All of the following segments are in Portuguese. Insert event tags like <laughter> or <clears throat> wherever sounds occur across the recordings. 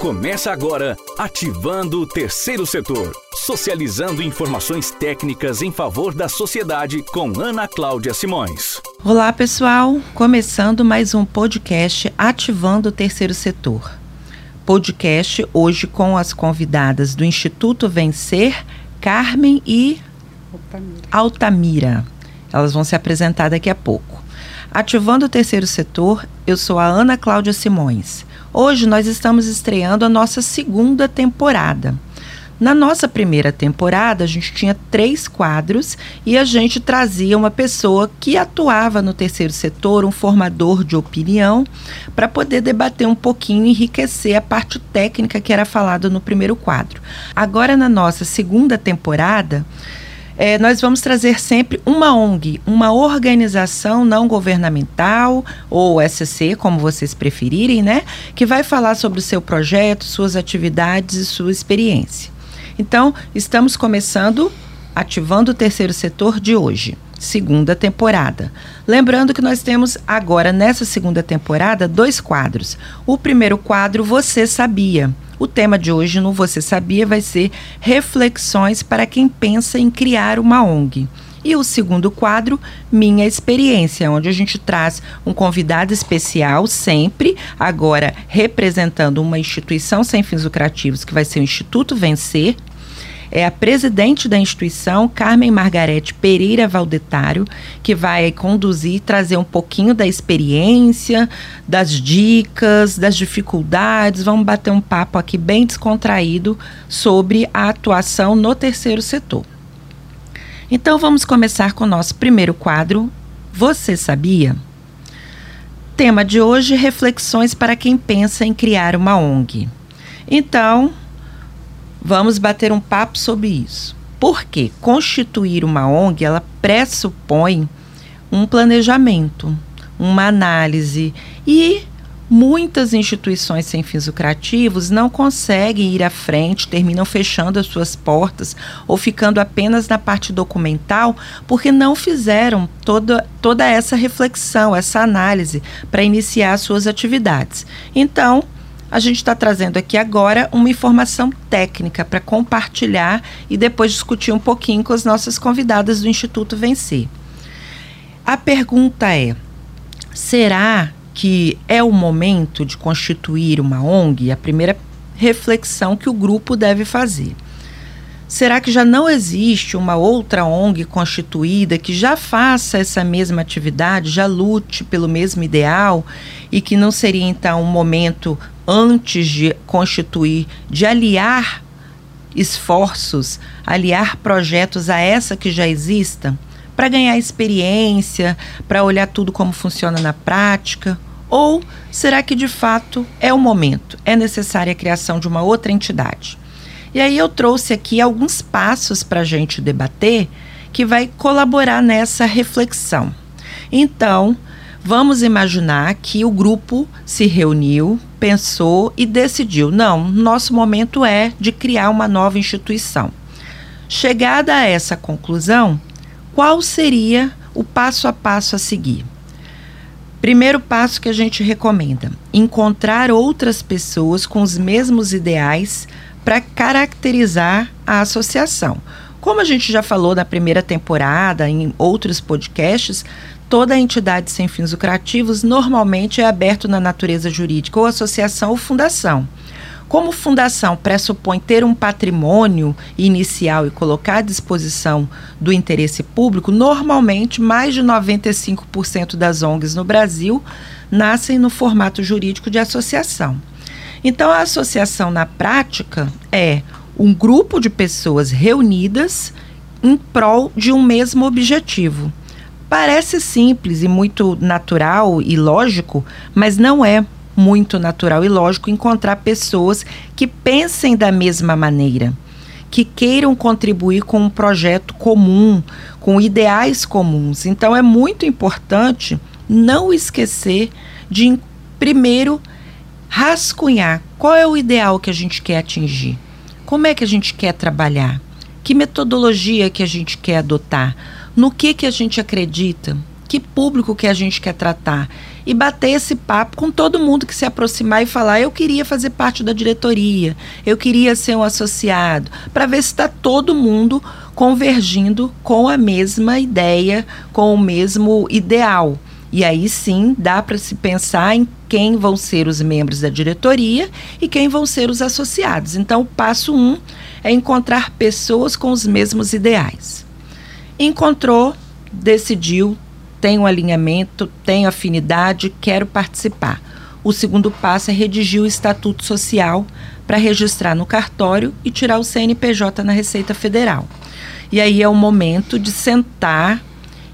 Começa agora ativando o terceiro setor, socializando informações técnicas em favor da sociedade com Ana Cláudia Simões. Olá, pessoal, começando mais um podcast Ativando o terceiro setor. Podcast hoje com as convidadas do Instituto Vencer, Carmen e Altamira. Altamira. Elas vão se apresentar daqui a pouco. Ativando o terceiro setor, eu sou a Ana Cláudia Simões. Hoje nós estamos estreando a nossa segunda temporada. Na nossa primeira temporada, a gente tinha três quadros e a gente trazia uma pessoa que atuava no terceiro setor, um formador de opinião, para poder debater um pouquinho e enriquecer a parte técnica que era falada no primeiro quadro. Agora, na nossa segunda temporada, é, nós vamos trazer sempre uma ONG, uma organização não governamental, ou SC, como vocês preferirem, né? Que vai falar sobre o seu projeto, suas atividades e sua experiência. Então, estamos começando ativando o terceiro setor de hoje segunda temporada. Lembrando que nós temos agora, nessa segunda temporada, dois quadros. O primeiro quadro, Você Sabia? O tema de hoje no Você Sabia vai ser Reflexões para quem pensa em criar uma ONG. E o segundo quadro, Minha Experiência, onde a gente traz um convidado especial, sempre, agora representando uma instituição sem fins lucrativos, que vai ser o Instituto Vencer, é a presidente da instituição, Carmen Margarete Pereira Valdetário, que vai conduzir, trazer um pouquinho da experiência, das dicas, das dificuldades. Vamos bater um papo aqui bem descontraído sobre a atuação no terceiro setor. Então vamos começar com o nosso primeiro quadro. Você sabia? Tema de hoje: reflexões para quem pensa em criar uma ONG. Então, Vamos bater um papo sobre isso. Porque constituir uma ONG, ela pressupõe um planejamento, uma análise e muitas instituições sem fins lucrativos não conseguem ir à frente, terminam fechando as suas portas ou ficando apenas na parte documental porque não fizeram toda, toda essa reflexão, essa análise para iniciar suas atividades. Então, a gente está trazendo aqui agora uma informação técnica para compartilhar e depois discutir um pouquinho com as nossas convidadas do Instituto Vencer. A pergunta é: será que é o momento de constituir uma ONG? A primeira reflexão que o grupo deve fazer. Será que já não existe uma outra ONG constituída que já faça essa mesma atividade, já lute pelo mesmo ideal e que não seria então um momento antes de constituir, de aliar esforços, aliar projetos a essa que já exista, para ganhar experiência, para olhar tudo como funciona na prática? Ou será que de fato é o momento, é necessária a criação de uma outra entidade? E aí eu trouxe aqui alguns passos para a gente debater que vai colaborar nessa reflexão. Então, vamos imaginar que o grupo se reuniu, pensou e decidiu: não, nosso momento é de criar uma nova instituição. Chegada a essa conclusão, qual seria o passo a passo a seguir? Primeiro passo que a gente recomenda: encontrar outras pessoas com os mesmos ideais para caracterizar a associação. Como a gente já falou na primeira temporada, em outros podcasts, toda entidade sem fins lucrativos normalmente é aberto na natureza jurídica ou associação ou fundação. Como fundação pressupõe ter um patrimônio inicial e colocar à disposição do interesse público, normalmente mais de 95% das ONGs no Brasil nascem no formato jurídico de associação. Então, a associação na prática é um grupo de pessoas reunidas em prol de um mesmo objetivo. Parece simples e muito natural e lógico, mas não é muito natural e lógico encontrar pessoas que pensem da mesma maneira, que queiram contribuir com um projeto comum, com ideais comuns. Então é muito importante não esquecer de primeiro rascunhar qual é o ideal que a gente quer atingir, como é que a gente quer trabalhar, que metodologia que a gente quer adotar, no que que a gente acredita, que público que a gente quer tratar e bater esse papo com todo mundo que se aproximar e falar: eu queria fazer parte da diretoria, eu queria ser um associado, para ver se está todo mundo convergindo com a mesma ideia, com o mesmo ideal. E aí sim dá para se pensar em quem vão ser os membros da diretoria e quem vão ser os associados. Então, o passo um é encontrar pessoas com os mesmos ideais. Encontrou, decidiu, tem um alinhamento, tem afinidade, quero participar. O segundo passo é redigir o estatuto social para registrar no cartório e tirar o CNPJ na Receita Federal. E aí é o momento de sentar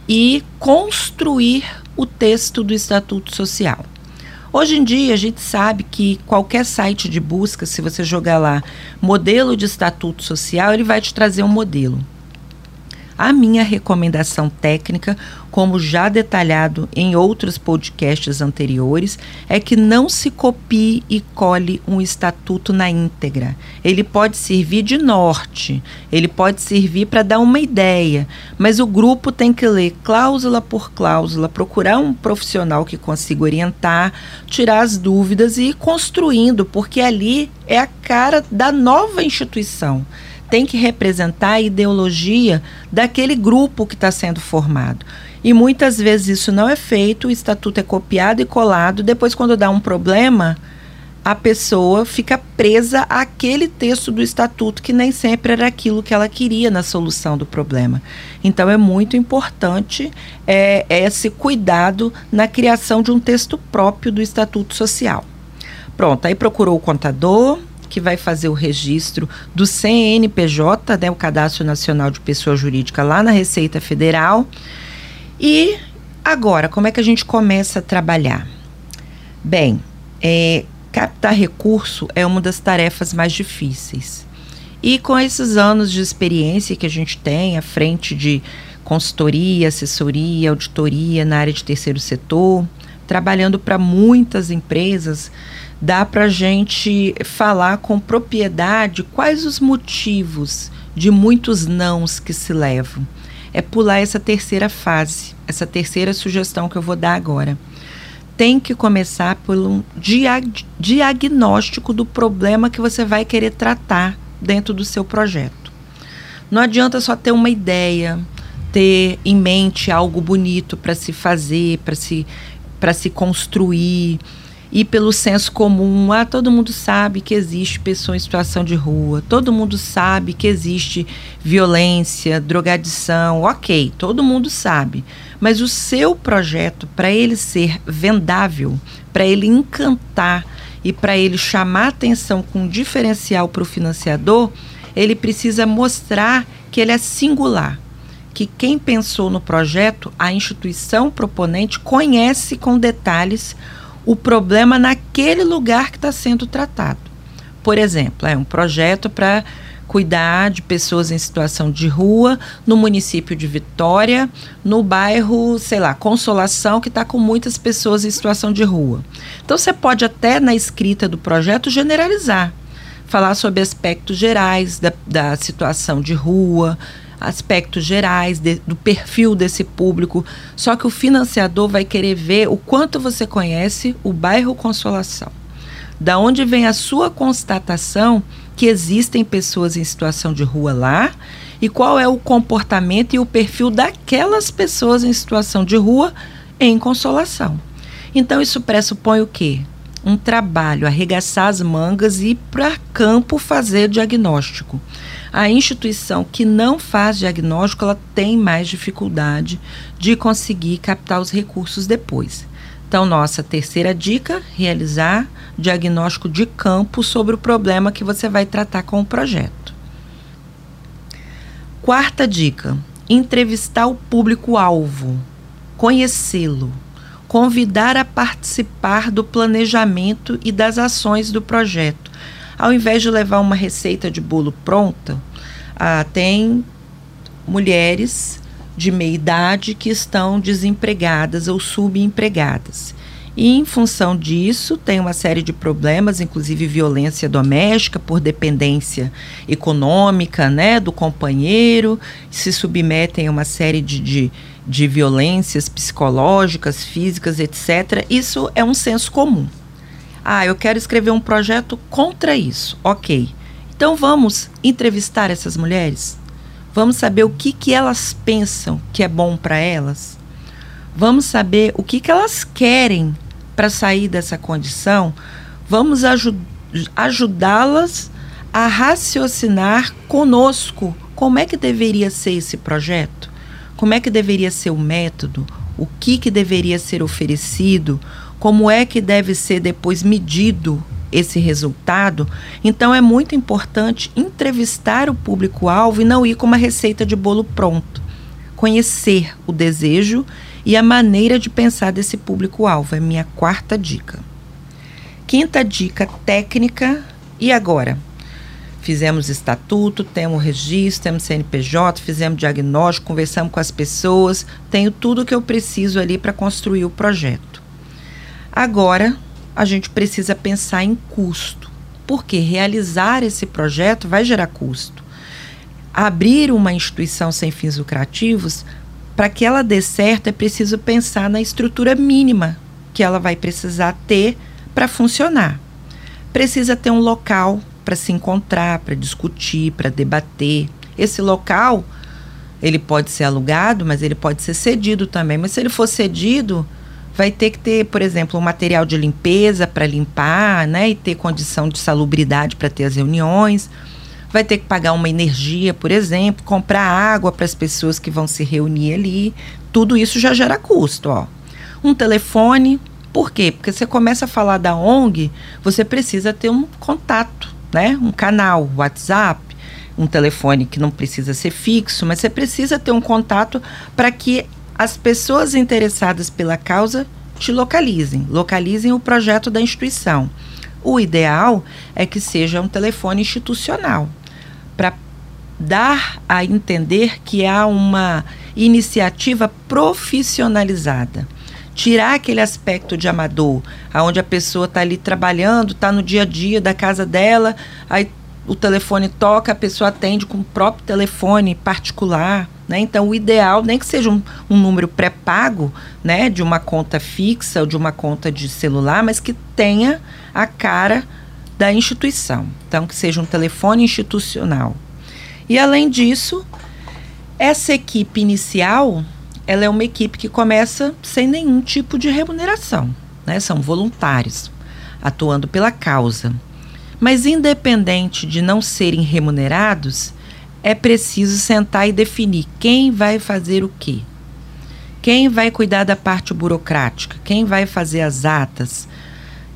e construir o texto do estatuto social. Hoje em dia, a gente sabe que qualquer site de busca, se você jogar lá modelo de estatuto social, ele vai te trazer um modelo. A minha recomendação técnica, como já detalhado em outros podcasts anteriores, é que não se copie e cole um estatuto na íntegra. Ele pode servir de norte, ele pode servir para dar uma ideia, mas o grupo tem que ler cláusula por cláusula, procurar um profissional que consiga orientar, tirar as dúvidas e ir construindo, porque ali é a cara da nova instituição tem que representar a ideologia daquele grupo que está sendo formado. E muitas vezes isso não é feito, o estatuto é copiado e colado, depois, quando dá um problema, a pessoa fica presa àquele texto do estatuto que nem sempre era aquilo que ela queria na solução do problema. Então é muito importante é, esse cuidado na criação de um texto próprio do estatuto social. Pronto, aí procurou o contador, que vai fazer o registro do CNPJ, né, o Cadastro Nacional de Pessoa Jurídica, lá na Receita Federal. E agora, como é que a gente começa a trabalhar? Bem, é, captar recurso é uma das tarefas mais difíceis. E com esses anos de experiência que a gente tem à frente de consultoria, assessoria, auditoria na área de terceiro setor, trabalhando para muitas empresas, dá para a gente falar com propriedade quais os motivos de muitos nãos que se levam. É pular essa terceira fase, essa terceira sugestão que eu vou dar agora. Tem que começar por um diag diagnóstico do problema que você vai querer tratar dentro do seu projeto. Não adianta só ter uma ideia, ter em mente algo bonito para se fazer, para se, se construir e pelo senso comum, ah, todo mundo sabe que existe pessoa em situação de rua, todo mundo sabe que existe violência, drogadição, ok, todo mundo sabe. Mas o seu projeto, para ele ser vendável, para ele encantar e para ele chamar atenção com diferencial para o financiador, ele precisa mostrar que ele é singular. Que quem pensou no projeto, a instituição proponente, conhece com detalhes o problema naquele lugar que está sendo tratado. Por exemplo, é um projeto para cuidar de pessoas em situação de rua no município de Vitória, no bairro, sei lá, Consolação, que está com muitas pessoas em situação de rua. Então você pode até na escrita do projeto generalizar, falar sobre aspectos gerais da, da situação de rua, aspectos gerais de, do perfil desse público. Só que o financiador vai querer ver o quanto você conhece o bairro Consolação. Da onde vem a sua constatação que existem pessoas em situação de rua lá e qual é o comportamento e o perfil daquelas pessoas em situação de rua em Consolação. Então isso pressupõe o quê? Um trabalho, arregaçar as mangas e ir para campo fazer diagnóstico a instituição que não faz diagnóstico, ela tem mais dificuldade de conseguir captar os recursos depois. Então, nossa terceira dica: realizar diagnóstico de campo sobre o problema que você vai tratar com o projeto. Quarta dica: entrevistar o público-alvo, conhecê-lo, convidar a participar do planejamento e das ações do projeto, ao invés de levar uma receita de bolo pronta, ah, tem mulheres de meia idade que estão desempregadas ou subempregadas. E em função disso, tem uma série de problemas, inclusive violência doméstica por dependência econômica, né, do companheiro, se submetem a uma série de, de, de violências psicológicas, físicas, etc. Isso é um senso comum. Ah, eu quero escrever um projeto contra isso. Ok. Então vamos entrevistar essas mulheres? Vamos saber o que, que elas pensam que é bom para elas? Vamos saber o que, que elas querem para sair dessa condição? Vamos ajud ajudá-las a raciocinar conosco como é que deveria ser esse projeto? Como é que deveria ser o método? O que, que deveria ser oferecido? Como é que deve ser depois medido esse resultado. Então é muito importante entrevistar o público-alvo e não ir com uma receita de bolo pronto. Conhecer o desejo e a maneira de pensar desse público-alvo é minha quarta dica. Quinta dica técnica e agora? Fizemos estatuto, temos registro, temos CNPJ, fizemos diagnóstico, conversamos com as pessoas, tenho tudo que eu preciso ali para construir o projeto. Agora a gente precisa pensar em custo, porque realizar esse projeto vai gerar custo. Abrir uma instituição sem fins lucrativos, para que ela dê certo, é preciso pensar na estrutura mínima que ela vai precisar ter para funcionar. Precisa ter um local para se encontrar, para discutir, para debater. Esse local, ele pode ser alugado, mas ele pode ser cedido também. Mas se ele for cedido, vai ter que ter, por exemplo, um material de limpeza para limpar, né, e ter condição de salubridade para ter as reuniões. Vai ter que pagar uma energia, por exemplo, comprar água para as pessoas que vão se reunir ali. Tudo isso já gera custo, ó. Um telefone, por quê? Porque você começa a falar da ONG, você precisa ter um contato, né? Um canal, WhatsApp, um telefone que não precisa ser fixo, mas você precisa ter um contato para que as pessoas interessadas pela causa te localizem, localizem o projeto da instituição. O ideal é que seja um telefone institucional, para dar a entender que há uma iniciativa profissionalizada. Tirar aquele aspecto de amador, aonde a pessoa está ali trabalhando, está no dia a dia da casa dela, aí o telefone toca, a pessoa atende com o próprio telefone particular. Né? Então, o ideal, nem que seja um, um número pré-pago, né, de uma conta fixa ou de uma conta de celular, mas que tenha a cara da instituição. Então, que seja um telefone institucional. E, além disso, essa equipe inicial, ela é uma equipe que começa sem nenhum tipo de remuneração. Né? São voluntários, atuando pela causa. Mas, independente de não serem remunerados, é preciso sentar e definir quem vai fazer o quê. Quem vai cuidar da parte burocrática? Quem vai fazer as atas?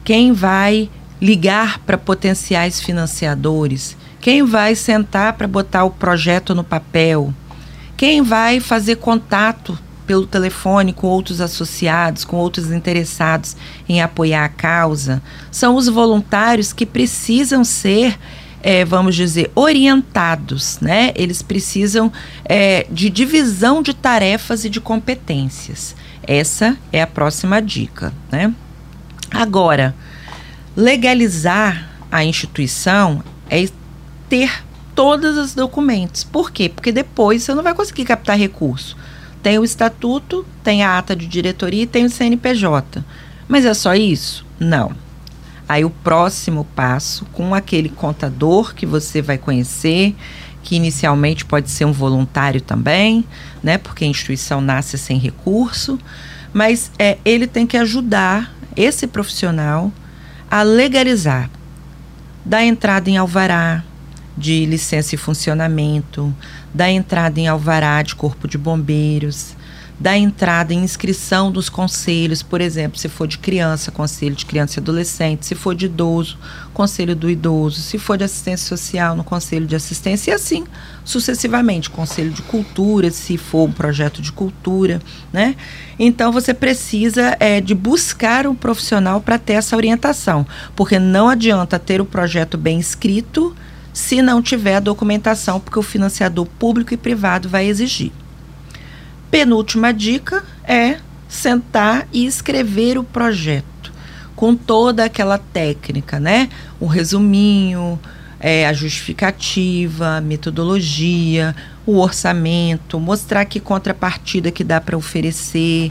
Quem vai ligar para potenciais financiadores? Quem vai sentar para botar o projeto no papel? Quem vai fazer contato pelo telefone com outros associados, com outros interessados em apoiar a causa? São os voluntários que precisam ser é, vamos dizer, orientados, né? Eles precisam é, de divisão de tarefas e de competências. Essa é a próxima dica, né? Agora, legalizar a instituição é ter todos os documentos. Por quê? Porque depois você não vai conseguir captar recurso. Tem o estatuto, tem a ata de diretoria e tem o CNPJ. Mas é só isso? Não. Aí o próximo passo, com aquele contador que você vai conhecer, que inicialmente pode ser um voluntário também, né? Porque a instituição nasce sem recurso, mas é, ele tem que ajudar esse profissional a legalizar, da entrada em alvará de licença e funcionamento, da entrada em alvará de corpo de bombeiros, da entrada em inscrição dos conselhos, por exemplo, se for de criança, conselho de criança e adolescente, se for de idoso, conselho do idoso, se for de assistência social, no conselho de assistência, e assim sucessivamente, conselho de cultura, se for um projeto de cultura, né? Então você precisa é, de buscar um profissional para ter essa orientação, porque não adianta ter o projeto bem escrito se não tiver a documentação, porque o financiador público e privado vai exigir. Penúltima dica é sentar e escrever o projeto com toda aquela técnica, né? Um resuminho, é, a justificativa, a metodologia, o orçamento, mostrar que contrapartida que dá para oferecer,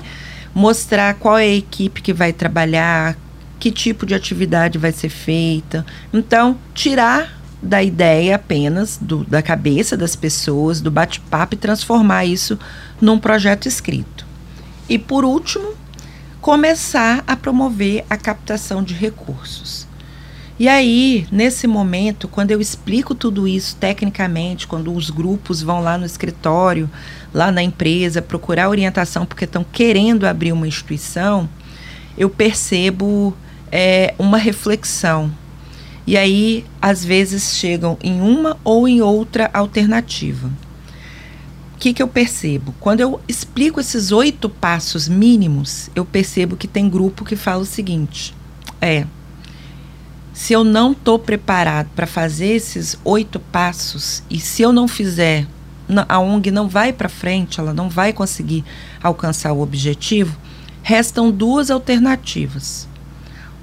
mostrar qual é a equipe que vai trabalhar, que tipo de atividade vai ser feita. Então, tirar da ideia apenas, do, da cabeça das pessoas, do bate-papo e transformar isso num projeto escrito. E por último, começar a promover a captação de recursos. E aí, nesse momento, quando eu explico tudo isso tecnicamente, quando os grupos vão lá no escritório, lá na empresa, procurar orientação porque estão querendo abrir uma instituição, eu percebo é, uma reflexão. E aí, às vezes, chegam em uma ou em outra alternativa. O que, que eu percebo? Quando eu explico esses oito passos mínimos, eu percebo que tem grupo que fala o seguinte: é, se eu não estou preparado para fazer esses oito passos e se eu não fizer, a ONG não vai para frente, ela não vai conseguir alcançar o objetivo, restam duas alternativas.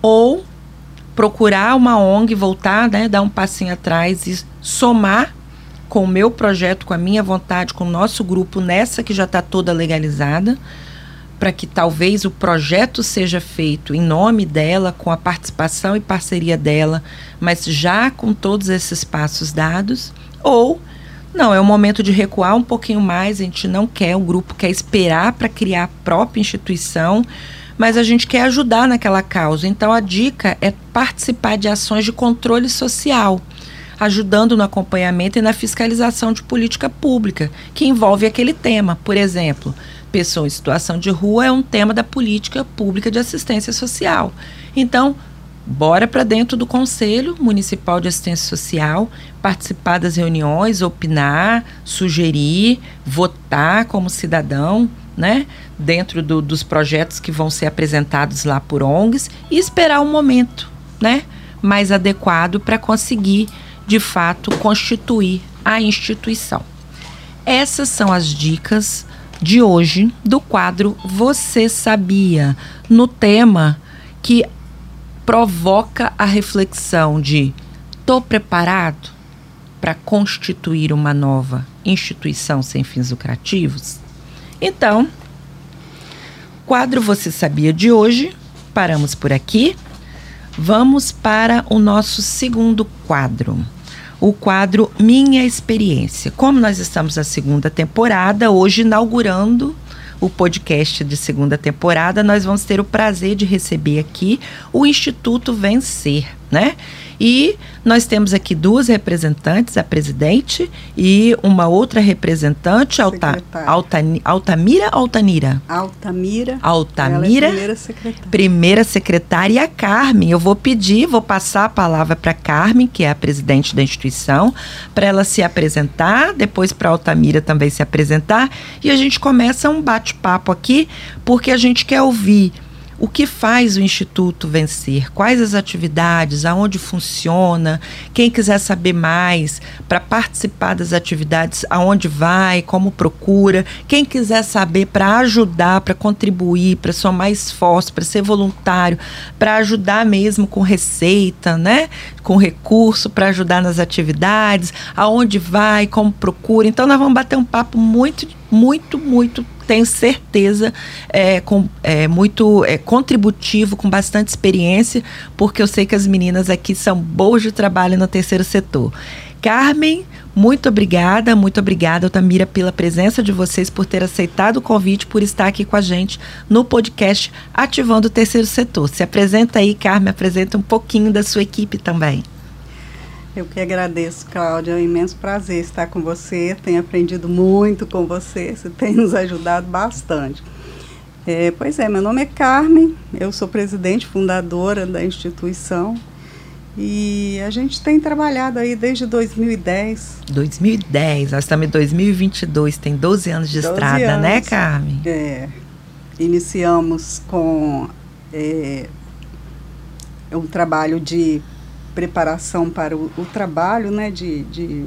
Ou procurar uma ONG, voltar, né, dar um passinho atrás e somar com o meu projeto, com a minha vontade, com o nosso grupo nessa que já está toda legalizada para que talvez o projeto seja feito em nome dela, com a participação e parceria dela, mas já com todos esses passos dados, ou não, é o momento de recuar um pouquinho mais, a gente não quer, o grupo quer esperar para criar a própria instituição, mas a gente quer ajudar naquela causa. Então a dica é participar de ações de controle social ajudando no acompanhamento e na fiscalização de política pública, que envolve aquele tema. Por exemplo, pessoa em situação de rua é um tema da política pública de assistência social. Então, bora para dentro do Conselho Municipal de Assistência Social, participar das reuniões, opinar, sugerir, votar como cidadão, né? Dentro do, dos projetos que vão ser apresentados lá por ONGs e esperar um momento, né? Mais adequado para conseguir, de fato, constituir a instituição. Essas são as dicas de hoje do quadro Você Sabia, no tema que provoca a reflexão de tô preparado para constituir uma nova instituição sem fins lucrativos? Então, quadro Você Sabia de hoje, paramos por aqui. Vamos para o nosso segundo quadro o quadro Minha Experiência. Como nós estamos na segunda temporada, hoje inaugurando o podcast de segunda temporada, nós vamos ter o prazer de receber aqui o Instituto Vencer, né? E nós temos aqui duas representantes, a presidente e uma outra representante, Alta, Alta, Altamira Altanira? Altamira. Altamira. É primeira secretária. Primeira secretária e a Carmen. Eu vou pedir, vou passar a palavra para Carmen, que é a presidente da instituição, para ela se apresentar, depois para Altamira também se apresentar e a gente começa um bate-papo aqui, porque a gente quer ouvir o que faz o Instituto vencer? Quais as atividades? Aonde funciona? Quem quiser saber mais para participar das atividades, aonde vai, como procura? Quem quiser saber para ajudar, para contribuir, para somar esforço, para ser voluntário, para ajudar mesmo com receita, né? Com recurso para ajudar nas atividades, aonde vai, como procura. Então nós vamos bater um papo muito, muito, muito tenho certeza, é, com, é, muito é, contributivo, com bastante experiência, porque eu sei que as meninas aqui são boas de trabalho no terceiro setor. Carmen, muito obrigada, muito obrigada, Otamira, pela presença de vocês, por ter aceitado o convite, por estar aqui com a gente no podcast Ativando o Terceiro Setor. Se apresenta aí, Carmen, apresenta um pouquinho da sua equipe também. Eu que agradeço, Cláudia. É um imenso prazer estar com você. Tenho aprendido muito com você. Você tem nos ajudado bastante. É, pois é, meu nome é Carmen. Eu sou presidente fundadora da instituição. E a gente tem trabalhado aí desde 2010. 2010, nós estamos em 2022, tem 12 anos de 12 estrada, né, anos. né, Carmen? É. Iniciamos com é, um trabalho de preparação para o, o trabalho, né, de, de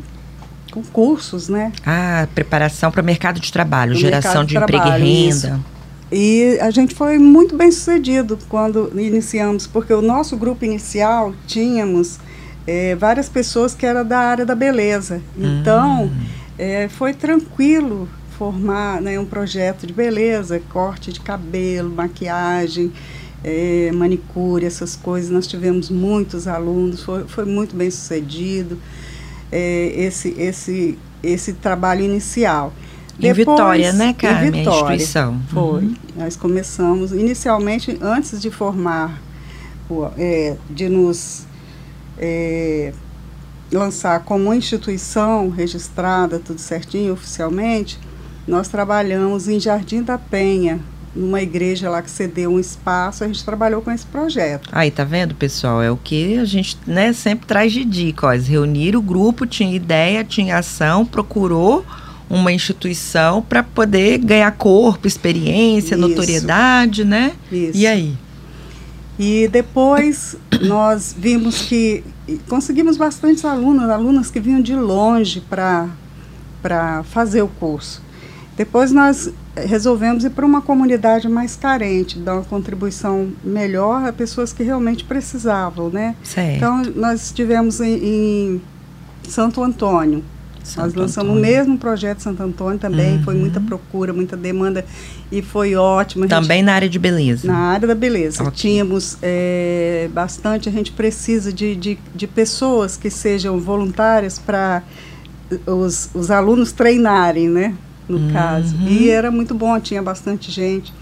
concursos, né? Ah, preparação para o mercado de trabalho, geração de, de emprego e renda. Isso. E a gente foi muito bem sucedido quando iniciamos, porque o nosso grupo inicial tínhamos é, várias pessoas que eram da área da beleza. Então, hum. é, foi tranquilo formar né, um projeto de beleza, corte de cabelo, maquiagem, é, manicure, essas coisas. Nós tivemos muitos alunos, foi, foi muito bem sucedido é, esse, esse, esse trabalho inicial. Em Depois, Vitória, né, Carmen? Em Vitória, a instituição. Foi. Uhum. Nós começamos, inicialmente, antes de formar, é, de nos é, lançar como instituição registrada, tudo certinho, oficialmente, nós trabalhamos em Jardim da Penha, numa igreja lá que cedeu um espaço, a gente trabalhou com esse projeto. Aí, tá vendo, pessoal? É o que a gente né, sempre traz de dica. Ó, reunir o grupo, tinha ideia, tinha ação, procurou uma instituição para poder ganhar corpo, experiência, Isso. notoriedade, né? Isso. E aí? E depois nós vimos que conseguimos bastantes alunos, alunas que vinham de longe para fazer o curso. Depois nós resolvemos ir para uma comunidade mais carente, dar uma contribuição melhor a pessoas que realmente precisavam, né? Certo. Então nós estivemos em, em Santo Antônio, Santo Nós lançamos Antônio. o mesmo projeto Santo Antônio também, uhum. foi muita procura, muita demanda e foi ótimo. também na área de beleza? Na área da beleza. Okay. Tínhamos é, bastante, a gente precisa de, de, de pessoas que sejam voluntárias para os, os alunos treinarem, né? No uhum. caso. E era muito bom, tinha bastante gente.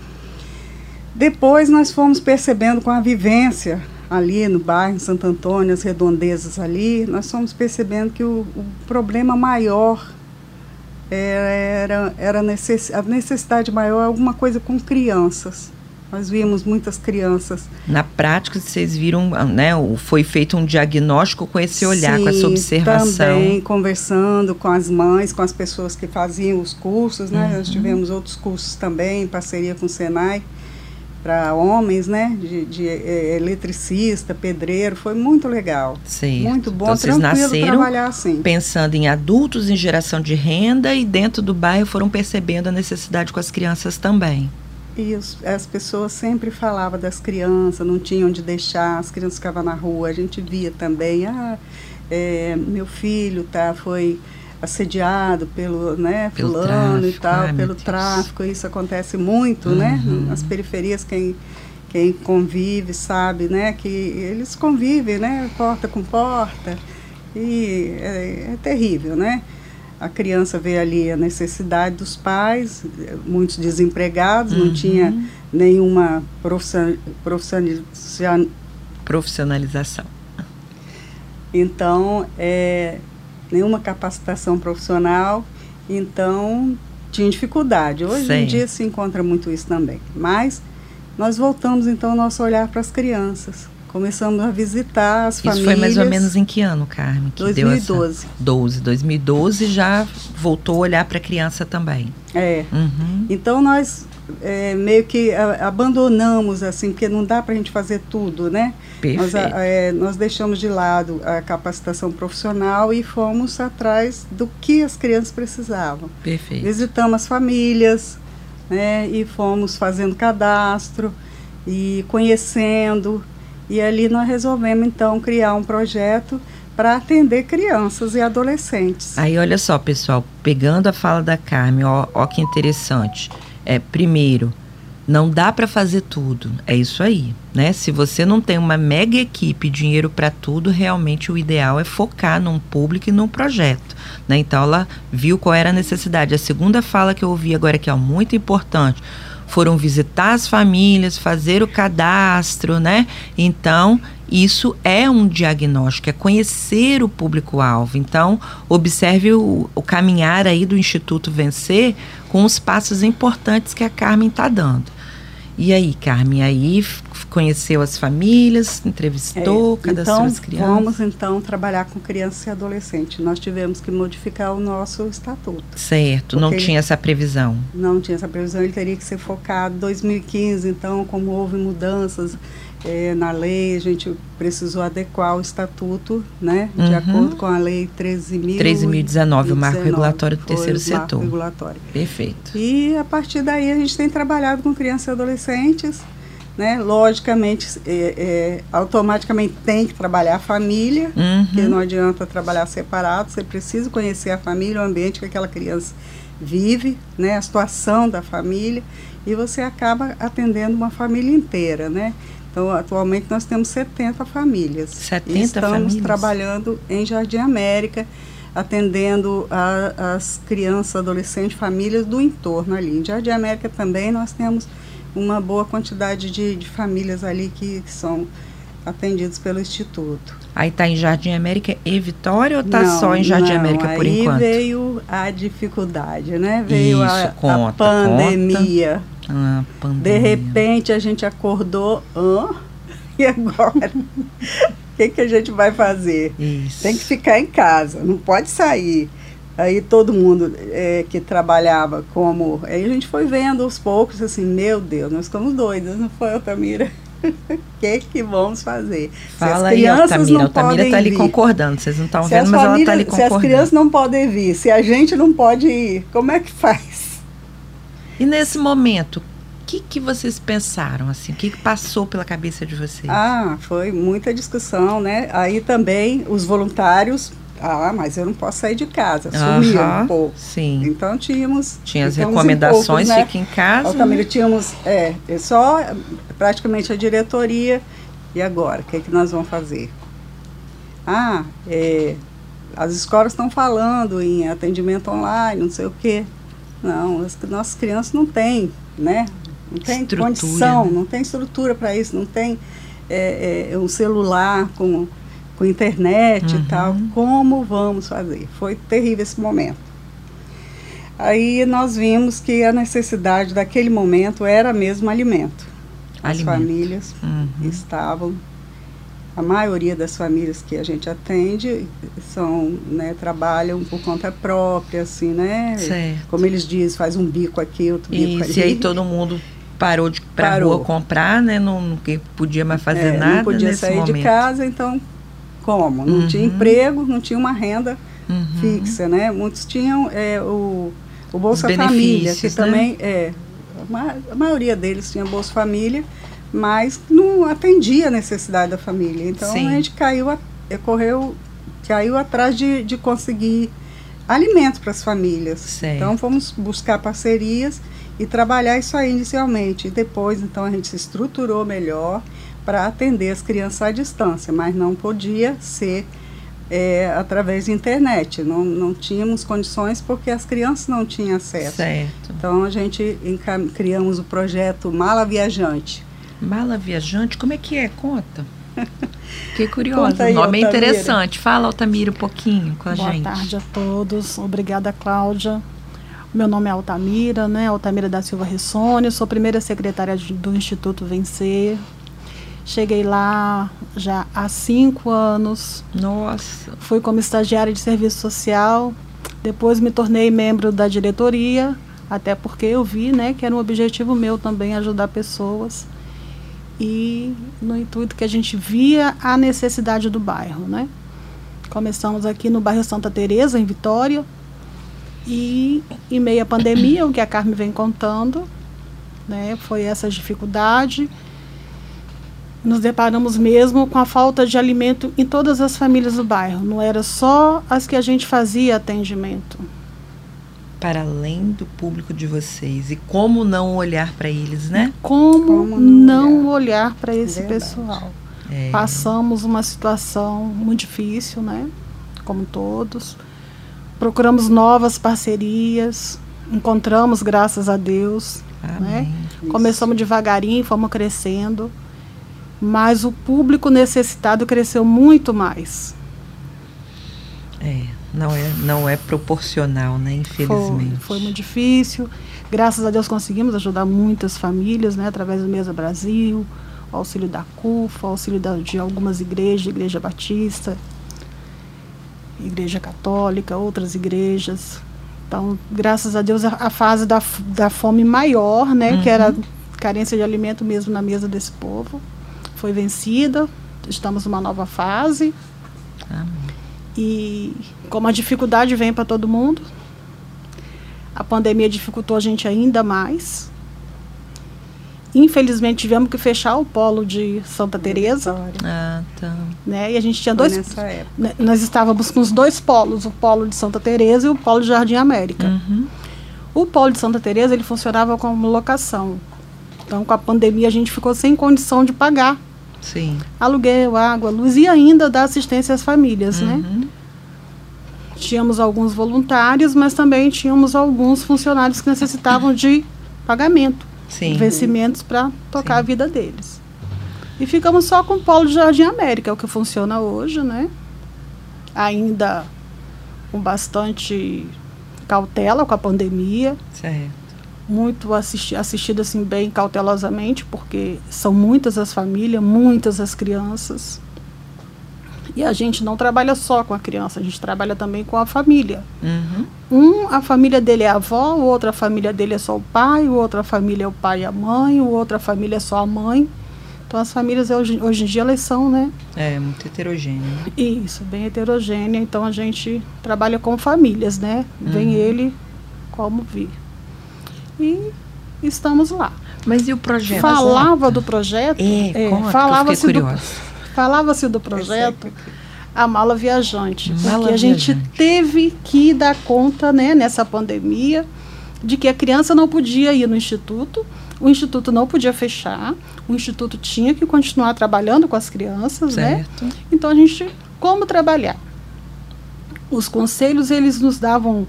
Depois nós fomos percebendo com a vivência ali no bairro Santo Antônio, as redondezas ali, nós fomos percebendo que o, o problema maior era, era necess, a necessidade maior é alguma coisa com crianças. Nós vimos muitas crianças. Na prática, vocês viram, né, foi feito um diagnóstico com esse olhar, Sim, com essa observação. também conversando com as mães, com as pessoas que faziam os cursos, né? Uhum. Nós tivemos outros cursos também, em parceria com o Senai para homens, né? De, de é, eletricista, pedreiro, foi muito legal. Sim. Muito bom, então, vocês nasceram trabalhar assim. Pensando em adultos, em geração de renda e dentro do bairro foram percebendo a necessidade com as crianças também. E os, as pessoas sempre falavam das crianças, não tinham onde deixar, as crianças ficavam na rua, a gente via também, ah, é, meu filho tá, foi assediado pelo, né, pelo fulano tráfico, e tal, ai, pelo tráfico, isso acontece muito, né, uhum. né? Nas periferias quem quem convive sabe, né, que eles convivem, né, porta com porta. E é, é terrível, né? A criança vê ali a necessidade dos pais, muitos desempregados, uhum. não tinha nenhuma profissionalização. Profissionalização. Então, é, nenhuma capacitação profissional, então tinha dificuldade. Hoje em dia se encontra muito isso também. Mas nós voltamos então o nosso olhar para as crianças. Começamos a visitar as Isso famílias. foi mais ou menos em que ano, Carmen? Que 2012. 12. 2012 já voltou a olhar para a criança também. É. Uhum. Então nós é, meio que a, abandonamos, assim, porque não dá para a gente fazer tudo, né? Perfeito. Nós, é, nós deixamos de lado a capacitação profissional e fomos atrás do que as crianças precisavam. Perfeito. Visitamos as famílias, né? E fomos fazendo cadastro e conhecendo. E ali nós resolvemos, então, criar um projeto para atender crianças e adolescentes. Aí, olha só, pessoal, pegando a fala da Carmen, ó, ó que interessante é, primeiro, não dá para fazer tudo. É isso aí, né? Se você não tem uma mega equipe, dinheiro para tudo, realmente o ideal é focar num público e num projeto, né? Então ela viu qual era a necessidade. A segunda fala que eu ouvi agora que é muito importante, foram visitar as famílias, fazer o cadastro, né? Então, isso é um diagnóstico, é conhecer o público-alvo. Então, observe o, o, caminhar aí do Instituto Vencer com os passos importantes que a Carmen está dando. E aí, Carmen, aí conheceu as famílias, entrevistou, é, cadastrou então, as crianças? Vamos então trabalhar com criança e adolescente. Nós tivemos que modificar o nosso estatuto. Certo, não tinha essa previsão. Não tinha essa previsão, ele teria que ser focado em 2015, então, como houve mudanças é, na lei, a gente precisou adequar o estatuto, né, de uhum. acordo com a lei 13.019, 13.019, o marco regulatório do terceiro setor. regulatório. Perfeito. E a partir daí a gente tem trabalhado com crianças e adolescentes, né, logicamente, é, é, automaticamente tem que trabalhar a família, uhum. porque não adianta trabalhar separado, você precisa conhecer a família, o ambiente que aquela criança vive, né, a situação da família, e você acaba atendendo uma família inteira, né? Então, atualmente nós temos 70 famílias. 70 Estamos famílias? trabalhando em Jardim América, atendendo a, as crianças, adolescentes, famílias do entorno ali. Em Jardim América também nós temos uma boa quantidade de, de famílias ali que, são atendidos pelo Instituto. Aí está em Jardim América e Vitória ou está só em Jardim não, América por aí enquanto? veio a dificuldade, né? Veio Isso, a, conta, a pandemia. Conta. Ah, De repente a gente acordou, hã? <laughs> E agora? <laughs> O que, que a gente vai fazer? Isso. Tem que ficar em casa, não pode sair. Aí todo mundo é, que trabalhava como. Aí a gente foi vendo aos poucos, assim, meu Deus, nós ficamos doidas, não foi, Altamira? O <laughs> que, que vamos fazer? Fala aí, Altamira. Altamira está ali concordando, vocês não estão vendo, mas ela está ali concordando. Se as crianças não podem vir, se a gente não pode ir, como é que faz? E nesse momento, o que, que vocês pensaram, assim? O que, que passou pela cabeça de vocês? Ah, foi muita discussão, né? Aí também os voluntários ah, mas eu não posso sair de casa, sumia uhum, um pouco. Sim. Então tínhamos. Tinha as recomendações, poucos, né? fica em casa. Também né? tínhamos, é, é, só praticamente a diretoria. E agora, o que, é que nós vamos fazer? Ah, é, as escolas estão falando em atendimento online, não sei o quê. Não, as nossas crianças não têm, né? Não tem estrutura, condição, né? não tem estrutura para isso, não tem é, é, um celular com, com internet uhum. e tal. Como vamos fazer? Foi terrível esse momento. Aí nós vimos que a necessidade daquele momento era mesmo alimento. As alimento. famílias uhum. estavam a maioria das famílias que a gente atende são, né, trabalham por conta própria, assim, né? Certo. Como eles dizem, faz um bico aqui, outro bico ali. E aí todo mundo parou de para rua comprar, né? Não, não podia mais fazer é, nada Não podia sair momento. de casa, então como? Não uhum. tinha emprego, não tinha uma renda uhum. fixa, né? Muitos tinham é, o, o Bolsa Família, que né? também é a maioria deles tinha Bolsa Família, mas não atendia a necessidade da família. Então Sim. a gente caiu, a, é, correu, caiu atrás de, de conseguir alimento para as famílias. Certo. Então fomos buscar parcerias e trabalhar isso aí inicialmente. E depois, então, a gente se estruturou melhor para atender as crianças à distância, mas não podia ser é, através da internet. Não, não tínhamos condições porque as crianças não tinham acesso. Certo. Então a gente criamos o projeto Mala Viajante. Mala Viajante, como é que é? Conta. <laughs> Que curioso, aí, o nome é Altamira. é interessante. Fala, Altamira, um pouquinho com a Boa gente. Boa tarde a todos. Obrigada, Cláudia. Meu nome é Altamira, né? Altamira da Silva Ressone, sou primeira secretária do Instituto Vencer. Cheguei lá já há cinco anos. Nossa. Fui como estagiária de serviço social. Depois me tornei membro da diretoria, até porque eu vi, né, que era um objetivo meu também ajudar pessoas e no intuito que a gente via a necessidade do bairro, né? Começamos aqui no bairro Santa Teresa, em Vitória, e em meio à pandemia, o que a Carmen vem contando, né, foi essa dificuldade. Nos deparamos mesmo com a falta de alimento em todas as famílias do bairro, não era só as que a gente fazia atendimento para além do público de vocês e como não olhar para eles, né? Como, como não olhar, olhar para esse Verdade. pessoal. É. Passamos uma situação muito difícil, né? Como todos. Procuramos novas parcerias, encontramos, graças a Deus. Né? Começamos devagarinho, fomos crescendo, mas o público necessitado cresceu muito mais. É. Não é, não é proporcional, né? Infelizmente. Foi, foi muito difícil. Graças a Deus conseguimos ajudar muitas famílias, né? Através do Mesa Brasil, o auxílio da CUFA, o auxílio da, de algumas igrejas, Igreja Batista, Igreja Católica, outras igrejas. Então, graças a Deus, a, a fase da, da fome maior, né? Uhum. Que era carência de alimento mesmo na mesa desse povo, foi vencida, estamos numa nova fase. Amém. E como a dificuldade vem para todo mundo, a pandemia dificultou a gente ainda mais. Infelizmente tivemos que fechar o polo de Santa Teresa, Ah, tá. né? E a gente tinha Foi dois nessa época. né, nós estávamos com os dois polos, o polo de Santa Teresa e o polo de Jardim América. Uhum. O polo de Santa Teresa ele funcionava como locação. Então, com a pandemia, a gente ficou sem condição de pagar Sim. aluguel, água, luz e ainda dar assistência às famílias, né? Uhum. Tínhamos alguns voluntários, mas também tínhamos alguns funcionários que necessitavam de pagamento, Sim. vencimentos para tocar Sim. a vida deles. E ficamos só com o polo de Jardim América, é o que funciona hoje, né? Ainda com bastante cautela com a pandemia, Certo. Muito assisti assistido assim bem cautelosamente, porque são muitas as famílias, muitas as crianças. E a gente não trabalha só com a criança, a gente trabalha também com a família. Uhum. Um, a família dele é a avó, o outra família dele é só o pai, o outra família é o pai e a mãe, o outra família é só a mãe. Então as famílias hoje, hoje em dia elas são, né? É, muito heterogêneo. né? Isso, bem heterogênea. Então a gente trabalha com famílias, né? Vem Uhum. ele como vir. E estamos lá. Mas e o projeto? Falava do projeto. É, é, falava-se do, falava-se do projeto a mala viajante, Mala porque a gente teve que dar conta, né, nessa pandemia, de que a criança não podia ir no instituto, o instituto não podia fechar, o instituto tinha que continuar trabalhando com as crianças, né? Certo. Então a gente, como trabalhar? Os conselhos, eles nos davam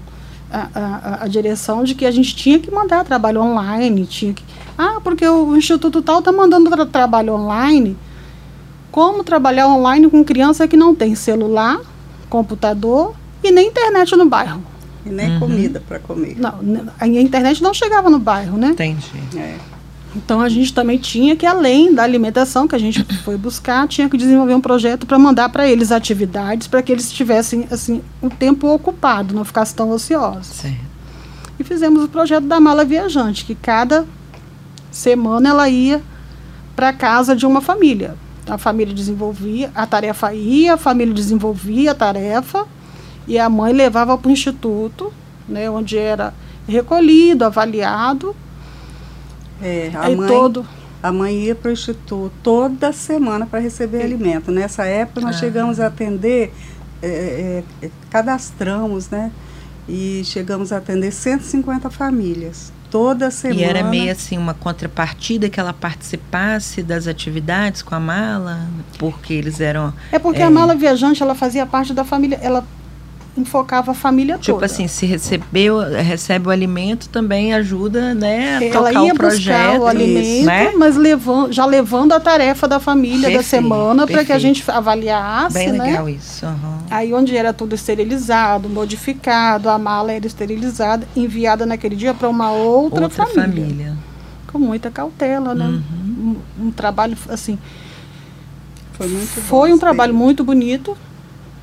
a, a, a direção de que a gente tinha que mandar trabalho online, tinha que... Ah, porque o Instituto tal está mandando tra trabalho online. Como trabalhar online com criança que não tem celular, computador e nem internet no bairro? E nem Uhum. comida para comer. Não, a internet não chegava no bairro, né? Entendi. É. Então a gente também tinha que, além da alimentação que a gente <coughs> foi buscar, tinha que desenvolver um projeto para mandar para eles atividades, para que eles tivessem assim o tempo ocupado, não ficassem tão ociosos. Certo. E fizemos o projeto da mala viajante, que cada semana ela ia para casa de uma família. A família desenvolvia, a tarefa ia, a família desenvolvia a tarefa e a mãe levava para o instituto, né, onde era recolhido, avaliado, É, a, aí mãe, todo a mãe ia para o instituto toda semana para receber alimento. Nessa época nós Ah. chegamos a atender, é, é, é, cadastramos, né? E chegamos a atender 150 famílias. Toda semana. E era meio assim uma contrapartida que ela participasse das atividades com a mala, porque eles eram É porque É. a mala viajante ela fazia parte da família, ela enfocava a família tipo toda. assim, se recebeu, recebe o alimento, também ajuda, né, a ela tocar ia o projeto, buscar o alimento, né? mas levando, já levando a tarefa da família da Perfeito, semana para que a gente avaliasse, Bem né? legal isso. aham. Aí onde era tudo esterilizado, modificado, a mala era esterilizada, enviada naquele dia para uma outra, Outra família, família. com muita cautela, né? Uhum. Um, um trabalho assim, Foi muito bom foi um trabalho muito bonito,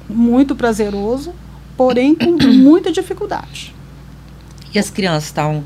muito prazeroso, porém com <clears throat> muita dificuldade. E as crianças estavam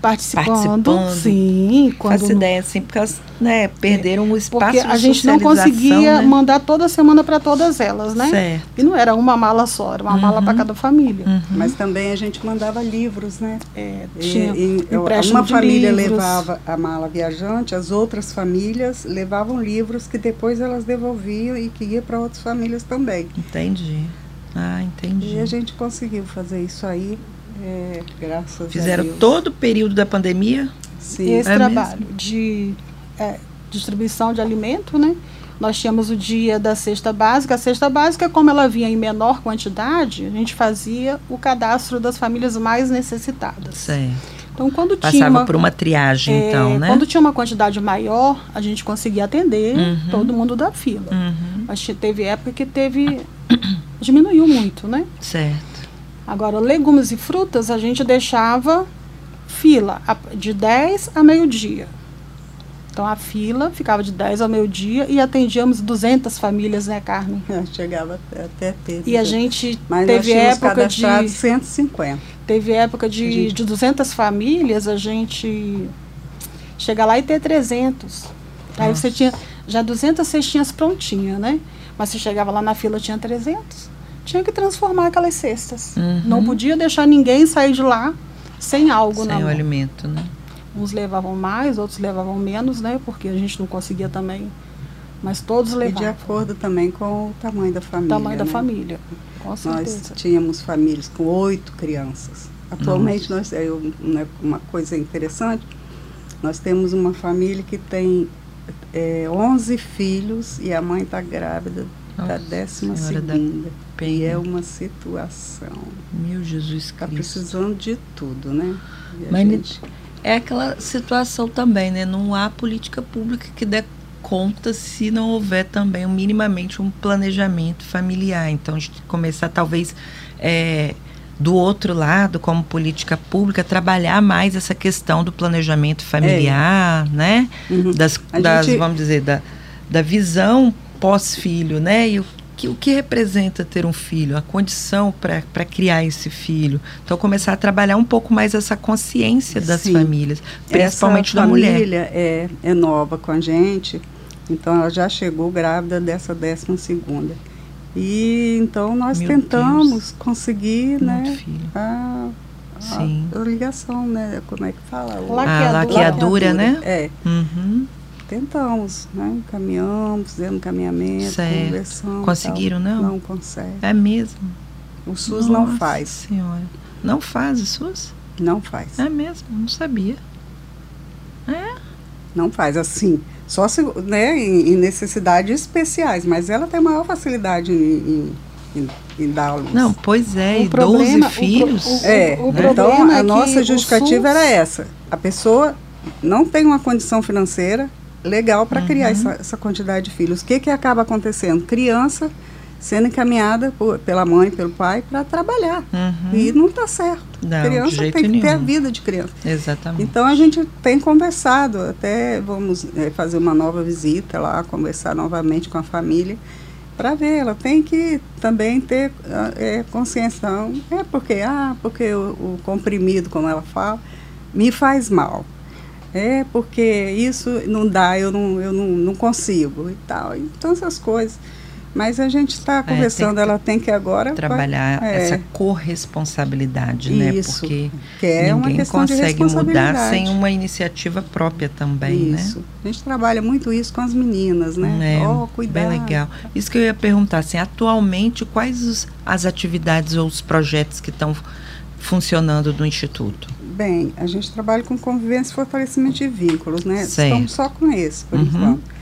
Participando, Participando. sim, quando Faço ideia, assim, porque elas né, perderam o espaço porque de a gente não conseguia né? mandar toda semana para todas elas, né? Certo. E não era uma mala só, era uma mala para Uhum. cada família. Uhum. Mas também a gente mandava livros, né? É, E- tinha e- empréstimo uma de família livros. levava a mala viajante, as outras famílias levavam livros que depois elas devolviam e que ia para outras famílias também. Entendi. Ah, entendi. E a gente conseguiu fazer isso aí, é, graças Fizeram a Deus. todo o período da pandemia? Sim. Esse É trabalho de é, distribuição de alimento, né? Nós tínhamos o dia da cesta básica. A cesta básica, como ela vinha em menor quantidade, a gente fazia o cadastro das famílias mais necessitadas. Certo. Então, quando tinha Passava uma, por uma triagem, é, então, né? quando tinha uma quantidade maior, a gente conseguia atender Uhum. todo mundo da fila. Uhum. Mas te- teve época que teve <coughs> diminuiu muito, né? Certo. Agora, legumes e frutas a gente deixava fila de 10 a meio-dia. Então a fila ficava de 10 ao meio-dia e atendíamos 200 famílias, né, Carmen? <laughs> Chegava até, ter. E a gente Mas teve época de 150. teve época de, de 200 famílias, a gente chega lá e ter 300. Aí Nossa. você tinha já 200 cestinhas prontinhas, né? Mas se chegava lá na fila tinha 300. Tinha que transformar aquelas cestas. Uhum. Não podia deixar ninguém sair de lá sem algo na Sem o mão. alimento, né? Uns levavam mais, outros levavam menos, né? Porque a gente não conseguia também. Mas todos E de levavam. acordo também com o tamanho da família. tamanho da né? família. Com Nós certeza. tínhamos famílias com oito crianças. Atualmente, nós, é né, uma coisa interessante, nós temos uma família que tem é, 11 filhos e a mãe está grávida da Nossa décima da segunda. E é uma situação. Meu Jesus Está Cristo. precisando de tudo, né? Mas gente- É aquela situação também, né? Não há política pública que dê conta se não houver também minimamente um planejamento familiar. Então, a gente começar talvez é, do outro lado, como política pública, trabalhar mais essa questão do planejamento familiar, né? Uhum. Das, A das, gente- vamos dizer, da, da visão pós-filho, né? E o que, o que representa ter um filho, a condição para criar esse filho. Então, começar a trabalhar um pouco mais essa consciência das Sim. famílias, principalmente Essa da mulher. família é, é nova com a gente, então ela já chegou grávida dessa décima segunda. E então nós Meu tentamos Deus. conseguir, Muito né, filho. a, Sim. a ligação, né, como é que fala? O- Laqueadura. A laqueadura, né? É, Uhum. tentamos, né, encaminhamos, fizemos encaminhamento, Certo. conversamos. Conseguiram, tal. não? Não consegue. É mesmo. O SUS não Nossa faz, Senhora. Não faz o SUS? não faz. É mesmo, não sabia. Não faz assim. Só se, né, em, em necessidades especiais, mas ela tem maior facilidade em, em, em, em dar luz. Não, pois é, O e problema- 12 o pro- filhos. o- É, o então problema a é nossa o justificativa SUS era essa. A pessoa não tem uma condição financeira legal para criar Uhum. essa, essa quantidade de filhos. O que, que acaba acontecendo? Criança sendo encaminhada por- pela mãe, pelo pai, para trabalhar. Uhum. E não está certo. Não, criança tem que ter a vida de criança. Exatamente. Então a gente tem conversado, até vamos eh, fazer uma nova visita lá, conversar novamente com a família, para ver, ela tem que também ter ah, eh, consciência, não é porque, ah, porque o, o comprimido, como ela fala, me faz mal. É porque isso não dá, eu não, eu não, não consigo e tal. Então essas coisas. Mas a gente está conversando, que ela tem que agora Trabalhar é. essa corresponsabilidade, né? Isso, Porque que é ninguém consegue mudar sem uma iniciativa própria também, né? Isso. A gente trabalha muito isso com as meninas, né? É, Ó, cuidado. Bem legal. Isso que eu ia perguntar, assim, atualmente, quais os- as atividades ou os projetos que estão funcionando do Instituto? Bem, a gente trabalha com convivência e fortalecimento de vínculos, né? Certo. Estamos só com esse, por Uhum. enquanto.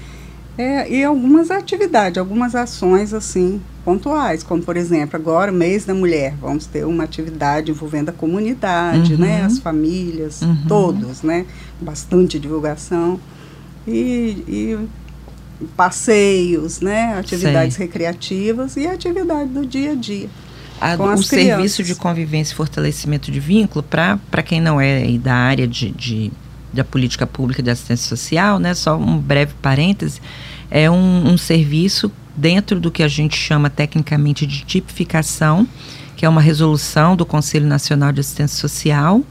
É, e algumas atividades, algumas ações, assim, pontuais, como, por exemplo, agora, mês da mulher, vamos ter uma atividade envolvendo a comunidade, Uhum. né? As famílias, Uhum. todos, né? Bastante divulgação. E, e passeios, né? Atividades recreativas e atividade do dia a dia. A- o as serviço crianças. de convivência e fortalecimento de vínculo, para quem não é da área de, de- da política pública de assistência social, né, só um breve parêntese, é um, um serviço dentro do que a gente chama tecnicamente de tipificação, que é uma resolução do Conselho Nacional de Assistência Social,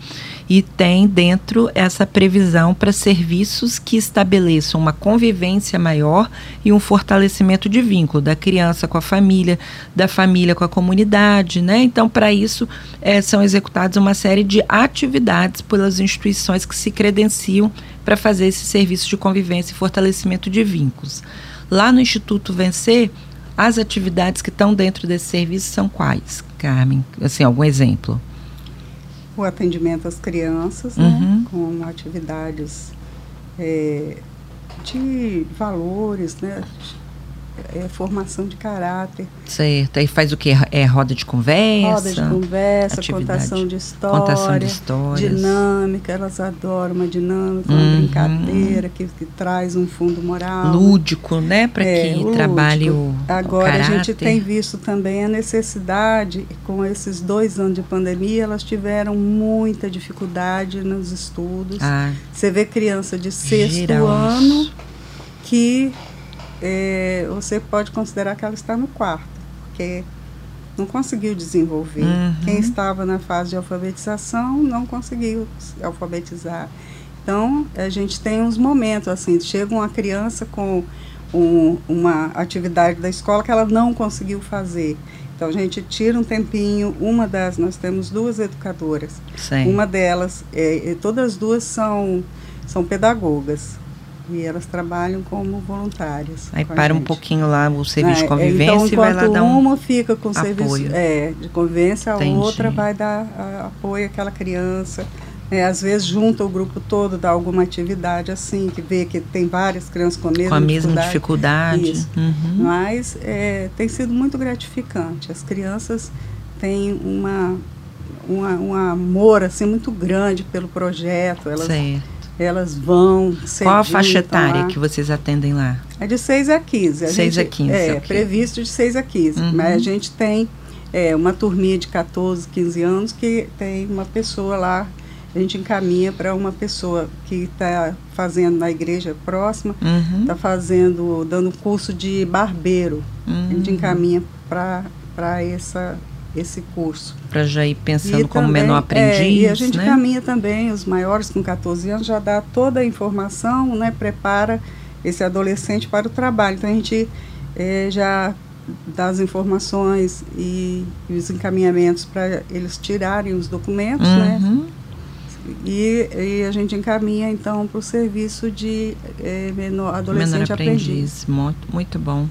e tem dentro essa previsão para serviços que estabeleçam uma convivência maior e um fortalecimento de vínculo da criança com a família, da família com a comunidade, né? Então, para isso, eh, são executadas uma série de atividades pelas instituições que se credenciam para fazer esse serviço de convivência e fortalecimento de vínculos. Lá no Instituto Vencer, as atividades que estão dentro desse serviço são quais, Carmen? Assim, algum exemplo? O atendimento às crianças, Uhum. né, com atividades é, de valores, né, é, formação de caráter, Certo. Aí faz o quê? É roda de conversa? roda de conversa, atividade, contação de história, Contação de histórias. dinâmica, elas adoram uma dinâmica, uma Uhum. brincadeira que, que traz um fundo moral. Lúdico, né? Para É, que o trabalhe o, o Agora a gente tem visto também a necessidade, com esses dois anos de pandemia, elas tiveram muita dificuldade nos estudos. Ah, Você vê criança de sexto ano que é, você pode considerar que ela está no quarto, porque não conseguiu desenvolver. Uhum. Quem estava na fase de alfabetização não conseguiu se alfabetizar. Então, a gente tem uns momentos assim, chega uma criança com um, uma atividade da escola que ela não conseguiu fazer. Então a gente tira um tempinho, uma das, nós temos duas educadoras. Sim. Uma delas, é, todas as duas são, são pedagogas. E elas trabalham como voluntárias. Aí para um pouquinho lá o serviço de É, convivência então, e vai lá dar um. uma fica com apoio. serviço é, de convivência, a Entendi. outra vai dar a- apoio àquela criança. É, às vezes junta o grupo todo, dá alguma atividade assim, que vê que tem várias crianças com a mesma com a mesma dificuldade. dificuldade. Uhum. Mas é, tem sido muito gratificante. As crianças têm uma, uma, um amor assim muito grande pelo projeto. Elas, Certo. Elas vão. Qual a cedinho, faixa etária que vocês atendem lá? É de 6 a 15. A 6 a gente- 15, É, ok. previsto de 6 a 15. Uhum. Mas a gente tem é, uma turminha de 14, 15 anos que tem uma pessoa lá. A gente encaminha para uma pessoa que está fazendo na igreja próxima, Uhum. está fazendo, dando curso de barbeiro. A gente Uhum. encaminha para esse curso. Para já ir pensando E como também- menor é, aprendiz, e a gente né? encaminha também, os maiores com 14 anos, já dá toda a informação, né, prepara esse adolescente para o trabalho. Então a gente eh, já dá as informações e, e os encaminhamentos para eles tirarem os documentos, né? Uhum. E, e a gente encaminha então para o serviço de eh, menor, Menor adolescente aprendiz. aprendiz. Muito, muito bom.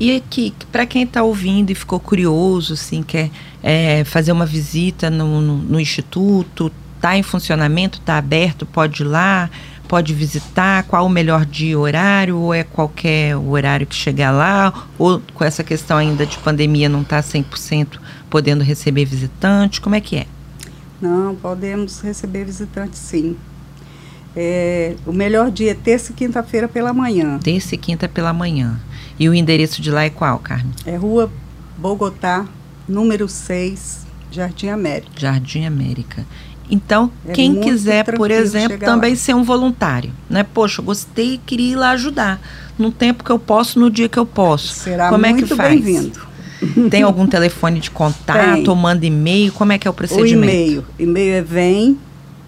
E aqui, para quem está ouvindo e ficou curioso, assim, quer é, fazer uma visita no, no, no instituto, está em funcionamento, está aberto, pode ir lá, pode visitar, qual o melhor dia e horário, ou é qualquer horário que chegar lá, ou com essa questão ainda de pandemia não está 100% podendo receber visitante, como é que é? Não, podemos receber visitantes sim. É, o melhor dia é terça e quinta-feira pela manhã. Terça e quinta pela manhã. E o endereço de lá é qual, Carmen? É Rua Bogotá, número 6, Jardim América. Jardim América. Então, É quem muito quiser, por exemplo, também lá. ser um voluntário, né? Poxa, gostei e queria ir lá ajudar. No tempo que eu posso, no dia que eu posso. Será Como é que muito faz? bem-vindo. <laughs> Tem algum telefone de contato Tem. ou manda e-mail? Como é que é o O procedimento? e-mail. E-mail é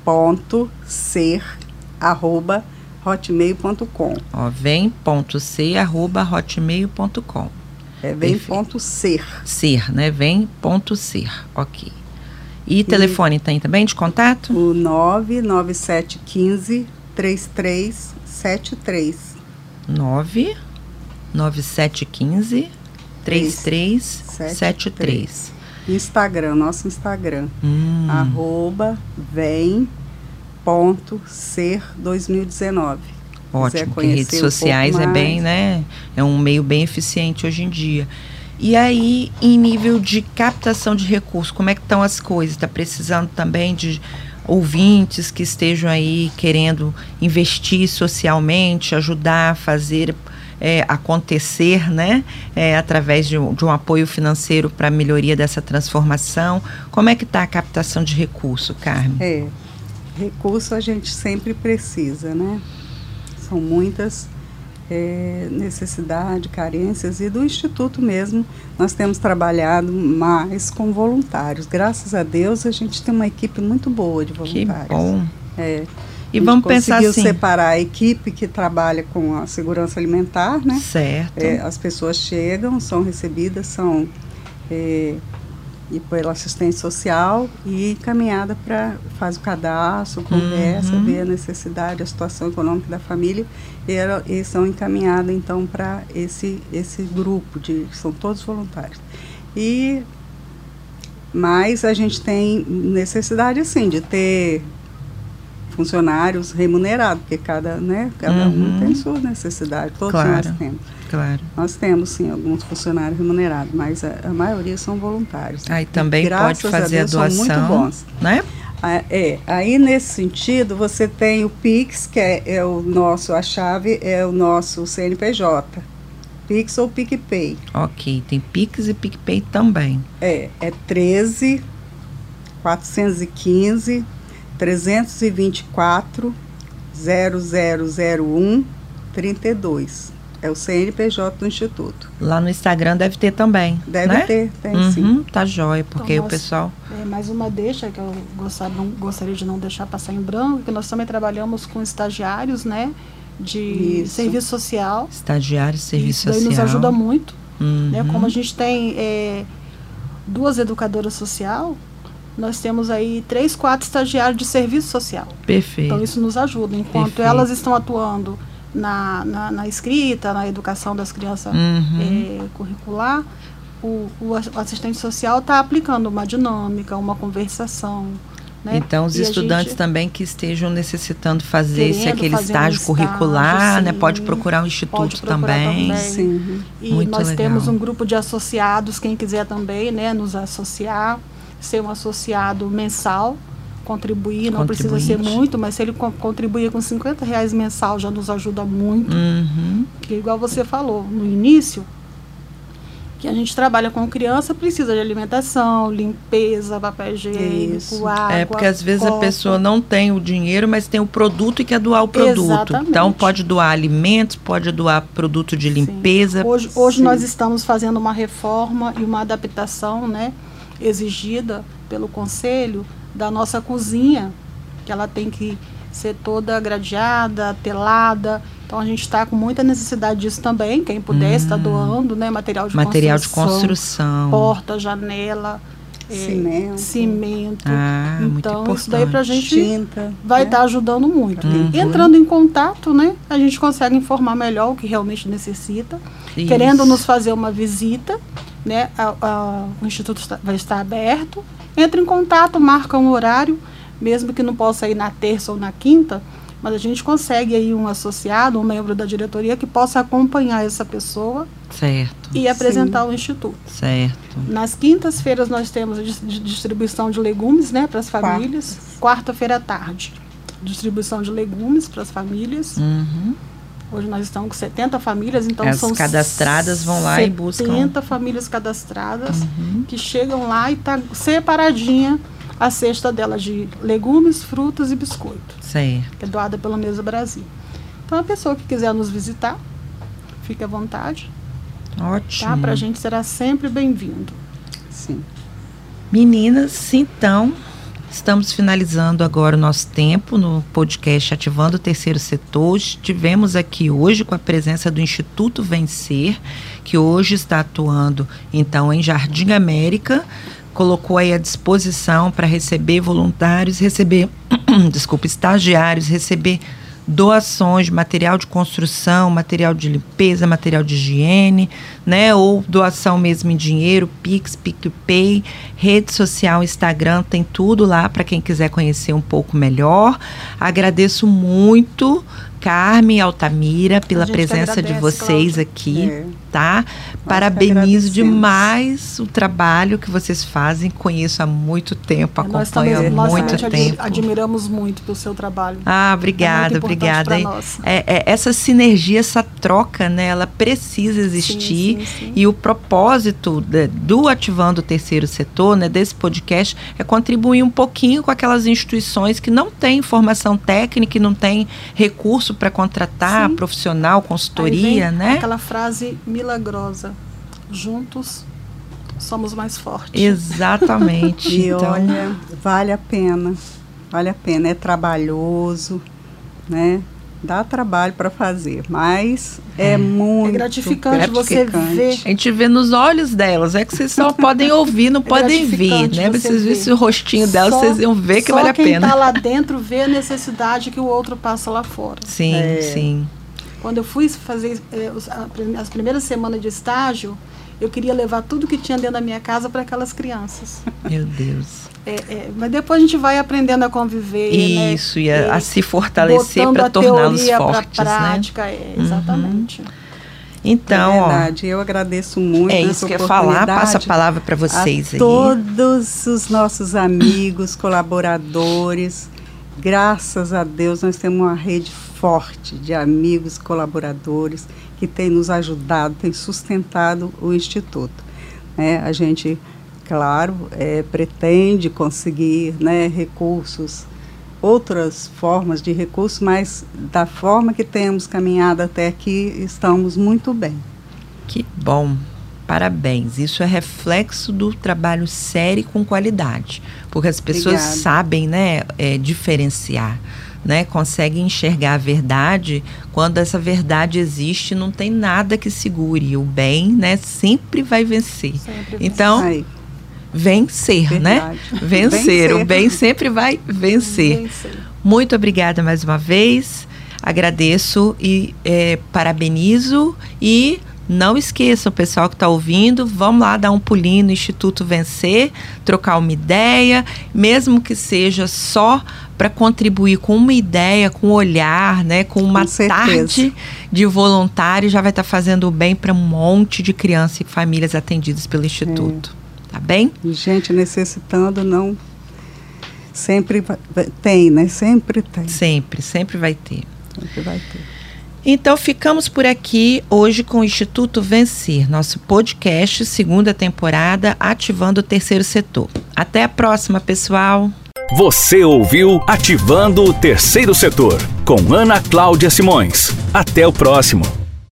vem.ser arroba hotmail.com. Ó, vem.c arroba hotmail.com. É vem.ser. Ser, né? Vem.ser. Ok. E telefone tem também de contato? O 99715 3373. 9 9715 3373. Instagram, nosso Instagram. Hum, arroba vem.ser 2019. ótimo, conhecer redes um sociais é bem, né? É um meio bem eficiente hoje em dia. E aí, em nível de captação de recursos, como é que estão as coisas? Está precisando também de ouvintes que estejam aí querendo investir socialmente, ajudar a fazer é, acontecer, né? É, através de um, de um apoio financeiro para a melhoria dessa transformação. Como é que está a captação de recurso, Carmen? É, recurso a gente sempre precisa, né? São muitas é, necessidades, carências e do Instituto mesmo nós temos trabalhado mais com voluntários. Graças a Deus a gente tem uma equipe muito boa de Que voluntários. bom. É, E vamos pensar conseguiu assim. separar a equipe que trabalha com a segurança alimentar, né? Certo. É, as pessoas chegam, são recebidas, são é, e pela assistente social e encaminhada para faz o cadastro, conversa, Uhum. vê a necessidade, a situação econômica da família e, ela- e são encaminhadas então para esse esse grupo de são todos voluntários e mas a gente tem necessidade sim de ter funcionários remunerados porque cada né cada Uhum. um tem sua necessidade todos Claro. nós temos Claro. nós temos, sim, alguns funcionários remunerados, mas a, a maioria são voluntários. Aí também pode fazer a, Deus, são muito doação, bons. né? Ah, é, aí nesse sentido, você tem o Pix, que é, é o nosso, a chave é o nosso CNPJ. Pix ou PicPay. Ok, tem Pix e PicPay também. É, é 13 415 324 0001 32. É o CNPJ do Instituto. Lá no Instagram deve ter também. Deve né? ter, tem sim. Uhum, tá jóia, porque Então, o nós- pessoal. É, mais uma deixa que eu gostar- não- gostaria de não deixar passar em branco, que nós também trabalhamos com estagiários, né? de Isso. serviço social. Estagiário de serviço Isso social. Isso nos ajuda muito. Uhum. Né? Como a gente tem é, duas educadoras social, nós temos aí três, quatro estagiários de serviço social. Perfeito. Então isso nos ajuda. Enquanto Perfeito. elas estão atuando na, na, na, escrita, na educação das crianças uhum. é, curricular, o, o assistente social está aplicando uma dinâmica, uma conversação. Né? Então, os e estudantes também que estejam necessitando fazer esse aquele estágio um curricular, sim, né? Pode procurar o instituto procurar também. também. Sim. E Muito nós legal. temos um grupo de associados, quem quiser também, né, nos associar, ser um associado mensal, contribuir, não precisa ser muito, mas se ele co contribuir com 50 reais mensal já nos ajuda muito. Uhum. Porque igual você falou no início, que a gente trabalha com criança precisa de alimentação, limpeza, papel higiênico, Isso. água. É porque às vezes copa. a pessoa não tem o dinheiro, mas tem o produto e quer doar o produto. Exatamente. Então pode doar alimentos, pode doar produto de limpeza. Sim. Hoje, hoje Sim. nós estamos fazendo uma reforma e uma adaptação, né, exigida pelo conselho da nossa cozinha, que ela tem que ser toda gradeada, telada então a gente está com muita necessidade disso também. Quem puder hum. está doando, né? Material de material construção. de construção. Porta, janela. Cimento. É, cimento. Ah, então, isso daí para a gente Tinta, vai estar né? tá ajudando muito. Uhum. Entrando em contato, né? A gente consegue informar melhor o que realmente necessita. Isso. Querendo nos fazer uma visita, né? A, a, o Instituto está, vai estar aberto. Entra em contato, marca um horário, mesmo que não possa ir na terça ou na quinta mas a gente consegue aí um associado, um membro da diretoria que possa acompanhar essa pessoa certo. e apresentar Sim. o instituto. Certo. Nas quintas-feiras nós temos a distribuição de legumes, né, para as famílias. Quarta-feira à tarde, distribuição de legumes para as famílias. Uhum. Hoje nós estamos com 70 famílias, então As são cadastradas vão lá e buscam 70 famílias cadastradas uhum. que chegam lá e tá separadinha a cesta dela de legumes, frutas e biscoito. Certo. Que é doada pela Mesa Brasil. Então, a pessoa que quiser nos visitar, fique à vontade. Ótimo. Tá? Para a gente será sempre bem-vindo. Sim. Meninas, então, estamos finalizando agora o nosso tempo no podcast Ativando o Terceiro Setor. Estivemos aqui hoje com a presença do Instituto Vencer, que hoje está atuando, então, em Jardim América, colocou aí à disposição para receber voluntários, receber, <clears throat> desculpa, estagiários, receber doações material de construção, material de limpeza, material de higiene, né? Ou doação mesmo em dinheiro, Pix, PicPay, rede social, Instagram, tem tudo lá para quem quiser conhecer um pouco melhor. Agradeço muito Carmen Altamira pela presença agradece, de vocês Cláudia. aqui, é. Tá? Parabenizo demais o trabalho que vocês fazem. Conheço há muito tempo, é, acompanho há muito tempo. Admiramos muito pelo seu trabalho. Ah, obrigada, é obrigada. É, é, essa sinergia, essa troca, né? Ela precisa existir sim, sim, sim. e o propósito de, do ativando o terceiro setor, né? Desse podcast é contribuir um pouquinho com aquelas instituições que não têm formação técnica, e não têm recurso para contratar profissional, consultoria, né? Aquela frase milagrosa: juntos somos mais fortes. Exatamente. <laughs> e então... olha, vale a pena, vale a pena. É trabalhoso, né? Dá trabalho para fazer, mas é, é muito é gratificante, gratificante, você ver. A gente vê nos olhos delas, é que vocês só podem ouvir, não é podem ver, né? Vocês verem o rostinho delas, vocês iam ver que vale a pena. Só quem está lá dentro vê a necessidade que o outro passa lá fora. Sim, é. sim. Quando eu fui fazer eh, as primeiras semanas de estágio, eu queria levar tudo que tinha dentro da minha casa para aquelas crianças. Meu Deus. É, é, mas depois a gente vai aprendendo a conviver. Né? Isso, né? e a, a, se fortalecer para torná-los fortes. Pra né? prática, né? é, exatamente. Uhum. Então, é verdade, ó, eu agradeço muito. É isso que eu ia falar, passo a palavra para vocês a aí. Todos os nossos amigos, colaboradores, graças a Deus nós temos uma rede forte de amigos, colaboradores que tem nos ajudado, tem sustentado o Instituto. É, a gente, claro, é, pretende conseguir né, recursos, outras formas de recursos, mas da forma que temos caminhado até aqui, estamos muito bem. Que bom. Parabéns. Isso é reflexo do trabalho sério com qualidade, porque as pessoas Obrigada. sabem, né, é, diferenciar né, consegue enxergar a verdade, quando essa verdade existe, não tem nada que segure. O bem, né, sempre vai vencer. Sempre então, vai. vencer, né? Vencer. vencer. O bem sempre vai vencer. vencer. Muito obrigada mais uma vez. Agradeço e é, parabenizo e não esqueça, o pessoal que está ouvindo, vamos lá dar um pulinho no Instituto Vencer, trocar uma ideia, mesmo que seja só para contribuir com uma ideia, com um olhar, né, com uma com tarde de voluntário, já vai estar tá fazendo o bem para um monte de crianças e famílias atendidas pelo Instituto. É. Tá bem? Gente necessitando não sempre tem, né? Sempre tem. Sempre, sempre vai ter. Sempre vai ter. Então ficamos por aqui hoje com o Instituto Vencer, nosso podcast, segunda temporada, ativando o terceiro setor. Até a próxima, pessoal. Você ouviu Ativando o Terceiro Setor, com Ana Cláudia Simões. Até o próximo.